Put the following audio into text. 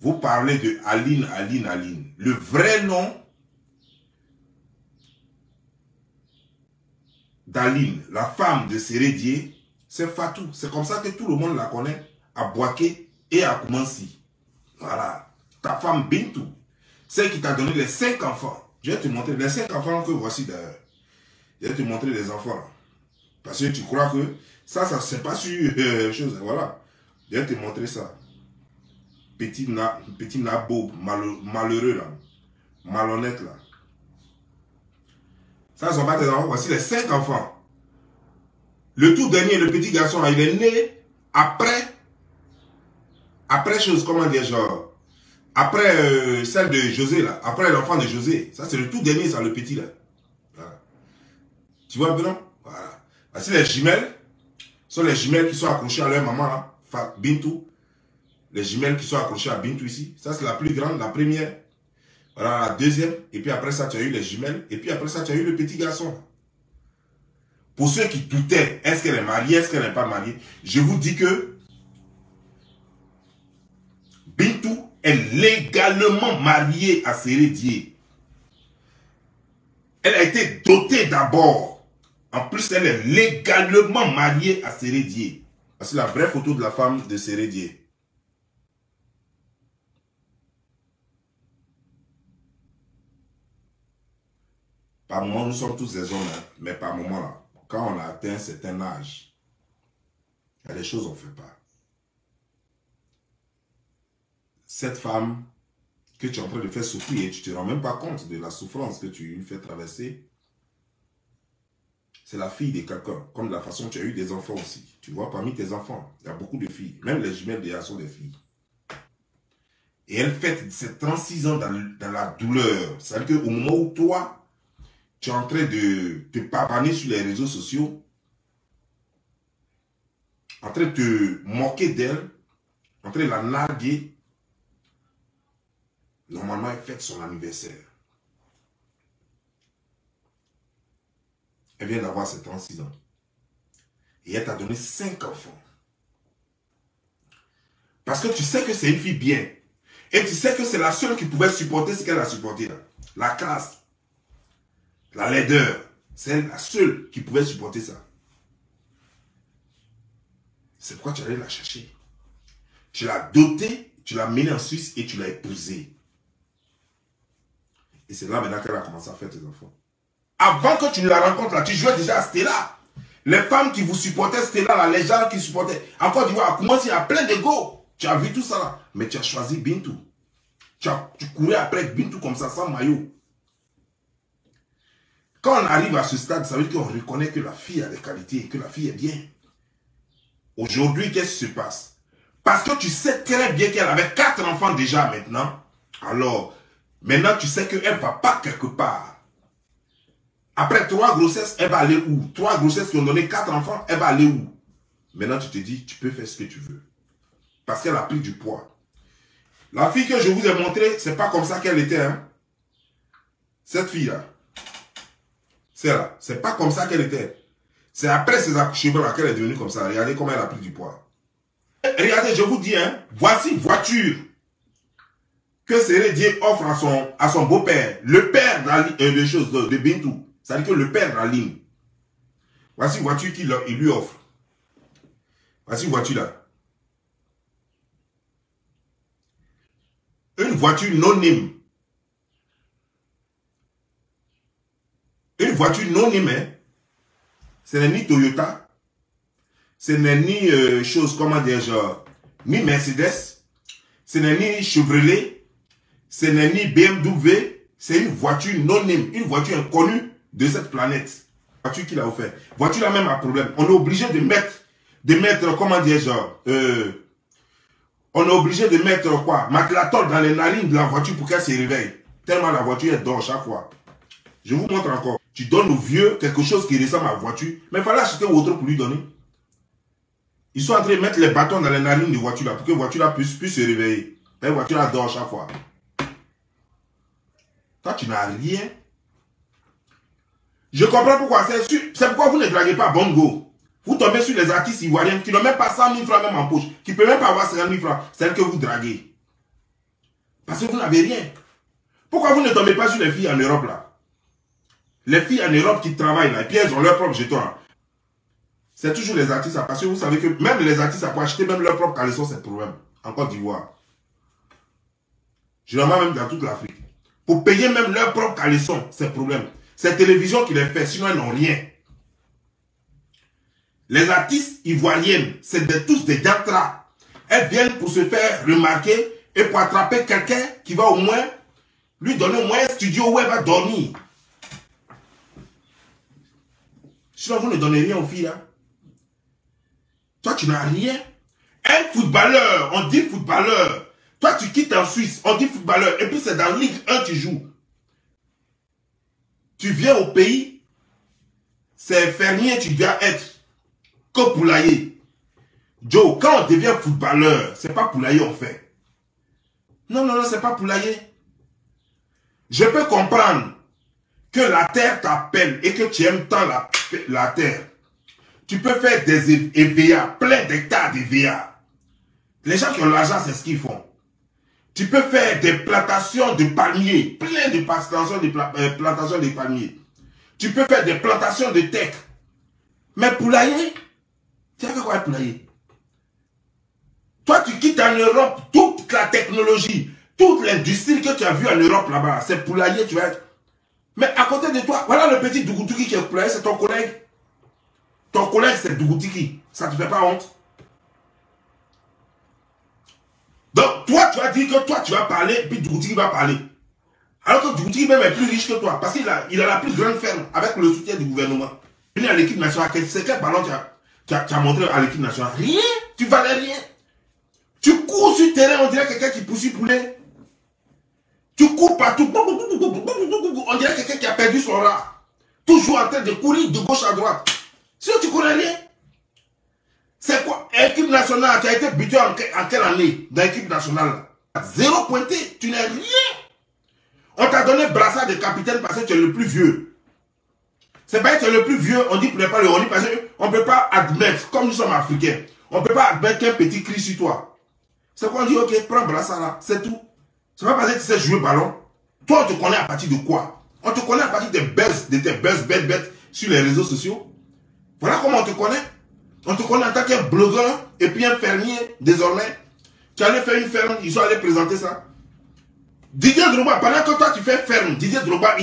vous parlez de Aline, Aline, Aline. Le vrai nom d'Aline, la femme de Sérédier, c'est Fatou. C'est comme ça que tout le monde la connaît à Boaké et à Koumansi. Voilà. Ta femme Bintou, celle qui t'a donné les cinq enfants. Je vais te montrer les cinq enfants que voici d'ailleurs. Je vais te montrer les enfants. Parce que tu crois que ça, ça c'est pas sur euh, chose. Voilà. Je vais te montrer ça. Petit, na, petit nabo, malheureux là. Malhonnête là. Ça, sont pas enfants. Voici les cinq enfants. Le tout dernier, le petit garçon, il est né après, après chose, comment dire, genre, après euh, celle de José, là, après l'enfant de José. Ça, c'est le tout dernier, ça, le petit, là. Tu vois, Benoît Voilà. Voici les jumelles. Ce sont les jumelles qui sont accrochées à leur maman, là, Bintou. Les jumelles qui sont accrochées à Bintou ici. Ça, c'est la plus grande, la première. Voilà, la deuxième. Et puis après ça, tu as eu les jumelles. Et puis après ça, tu as eu le petit garçon. Pour ceux qui doutaient, est-ce qu'elle est mariée, est-ce qu'elle n'est pas mariée, je vous dis que Bintou est légalement mariée à Sérédier. Elle a été dotée d'abord. En plus, elle est légalement mariée à Sérédier. C'est la vraie photo de la femme de Sérédier. Par moment, nous sommes tous des hommes, hein. mais par moment, là, quand on a atteint un certain âge, il y a des choses qu'on ne fait pas. Cette femme que tu es en train de faire souffrir et tu ne te rends même pas compte de la souffrance que tu lui fais traverser, c'est la fille de quelqu'un, comme de la façon tu as eu des enfants aussi. Tu vois, parmi tes enfants, il y a beaucoup de filles. Même les jumelles déjà sont des filles. Et elle fait ces 36 ans dans, dans la douleur. C'est-à-dire qu'au moment où toi, tu es en train de te pavaner sur les réseaux sociaux, en train de te moquer d'elle, en train de la narguer, normalement, elle fête son anniversaire. Elle vient d'avoir ses 36 ans. Et elle t'a donné 5 enfants. Parce que tu sais que c'est une fille bien. Et tu sais que c'est la seule qui pouvait supporter ce qu'elle a supporté là. La classe, la laideur, c'est la seule qui pouvait supporter ça. C'est pourquoi tu allais la chercher. Tu l'as dotée, tu l'as menée en Suisse et tu l'as épousée. Et c'est là maintenant qu'elle a commencé à faire tes enfants. Avant que tu ne la rencontres là, tu jouais déjà à Stella. Les femmes qui vous supportaient, Stella, les gens qui supportaient. Encore du à comment il y a plein d'ego. Tu as vu tout ça là. Mais tu as choisi Bintou. Tu, tu courais après Bintou comme ça, sans maillot. Quand on arrive à ce stade, ça veut dire qu'on reconnaît que la fille a des qualités, que la fille est bien. Aujourd'hui, qu'est-ce qui se passe? Parce que tu sais très bien qu'elle avait quatre enfants déjà maintenant. Alors, maintenant tu sais qu'elle ne va pas quelque part. Après trois grossesses, elle va aller où? Trois grossesses qui ont donné quatre enfants, elle va aller où? Maintenant, tu te dis, tu peux faire ce que tu veux. Parce qu'elle a pris du poids. La fille que je vous ai montrée, c'est pas comme ça qu'elle était. Hein? Cette fille-là. C'est là. C'est pas comme ça qu'elle était. C'est après ses accouchements qu'elle est devenue comme ça. Regardez comment elle a pris du poids. Regardez, je vous dis, hein, voici voiture que Sérédier offre à son, à son beau-père, le père de, euh, choses de, Bintou. C'est-à-dire que le père d'Aline. Voici voiture qu'il lui offre. Voici voiture là. Une voiture non nime. Voiture non aimée, ce n'est ni Toyota, ce n'est ni euh, chose, comment dire, genre, ni Mercedes, ce n'est ni Chevrolet, ce n'est ni BMW, c'est une voiture non aimée, une voiture inconnue de cette planète. Voiture qu'il a offert. Voiture a même un problème. On est obligé de mettre, de mettre, comment dire, genre, euh, on est obligé de mettre quoi? Maclatol dans les narines de la voiture pour qu'elle se réveille. Tellement la voiture est dort chaque fois. Je vous montre encore. Tu donnes au vieux quelque chose qui ressemble à voiture, mais il fallait acheter autre pour lui donner. Ils sont en train de mettre les bâtons dans les narines de voiture pour que la voiture puisse, puisse se réveiller. La voiture là dort chaque fois. Toi, tu n'as rien. Je comprends pourquoi. C'est pourquoi vous ne draguez pas Bongo. Vous tombez sur les artistes ivoiriens qui n'ont même pas 100 000 francs même en poche, qui ne peuvent même pas avoir 50 000 francs. C'est que vous draguez. Parce que vous n'avez rien. Pourquoi vous ne tombez pas sur les filles en Europe là? Les filles en Europe qui travaillent là, et puis elles ont leur propre jeton. C'est toujours les artistes, parce que vous savez que même les artistes, pour acheter même leur propre caleçon, c'est problème. En Côte d'Ivoire. Généralement même dans toute l'Afrique. Pour payer même leur propre caleçon, c'est problème. C'est télévision qui les fait, sinon elles n'ont rien. Les artistes ivoiriennes, c'est tous des diantras. Elles viennent pour se faire remarquer et pour attraper quelqu'un qui va au moins lui donner au moins un studio où elle va dormir. Sinon, vous ne donnez rien aux filles. Toi, tu n'as rien. Un footballeur, on dit footballeur. Toi, tu quittes en Suisse, on dit footballeur. Et puis, c'est dans Ligue 1 tu joues. Tu viens au pays, c'est fermier, tu dois être que poulailler. Joe, quand on devient footballeur, c'est pas poulailler on fait. Non, non, non, c'est pas poulailler. Je peux comprendre que la terre t'appelle et que tu aimes tant la, terre. Tu peux faire des EVA, plein d'hectares d'EVA. Les gens qui ont l'argent, c'est ce qu'ils font. Tu peux faire des plantations de palmiers, plein de plantations de, euh, plantations de palmiers. Tu peux faire des plantations de tech. Mais poulailler, tu as fait quoi poulailler? Toi, tu quittes en Europe toute la technologie, toute l'industrie que tu as vue en Europe là-bas. C'est poulailler, tu vas être. Mais à côté de toi, voilà le petit Dougoutuki qui est poulailler, c'est ton collègue. Ton collègue, c'est Dougoutuki. Ça ne te fait pas honte? Donc, toi, tu vas dire que toi, tu vas parler, puis Dougoutuki va parler. Alors que Dougoutuki même est plus riche que toi, parce qu'il a, il a la plus grande ferme avec le soutien du gouvernement. Venu à l'équipe nationale, c'est quel ballon tu as montré à l'équipe nationale? Rien. Tu valais rien. Tu cours sur le terrain, on dirait quelqu'un qui pousse poulet. Tu cours partout. On dirait quelqu'un qui a perdu son rat. Toujours en train de courir de gauche à droite. Sinon, tu connais rien. C'est quoi? Équipe nationale, tu as été buté en, quelle année? Dans l'équipe nationale Zéro pointé. Tu n'es rien. On t'a donné brassard de capitaine parce que tu es le plus vieux. C'est pas que tu es le plus vieux, on dit pas le on parce qu'on ne peut pas admettre, comme nous sommes africains, on ne peut pas admettre qu'un petit cri sur toi. C'est qu'on dit, ok, prends brassard là, c'est tout. C'est pas parce que tu sais jouer ballon. Toi, on te connaît à partir de quoi? On te connaît à partir des buzz, de tes buzz bêtes bêtes sur les réseaux sociaux. Voilà comment on te connaît. On te connaît en tant qu'un blogueur et puis un fermier désormais. Tu allais faire une ferme, ils sont allés présenter ça. Didier Drogba, pendant que toi tu fais ferme, Didier Drogba,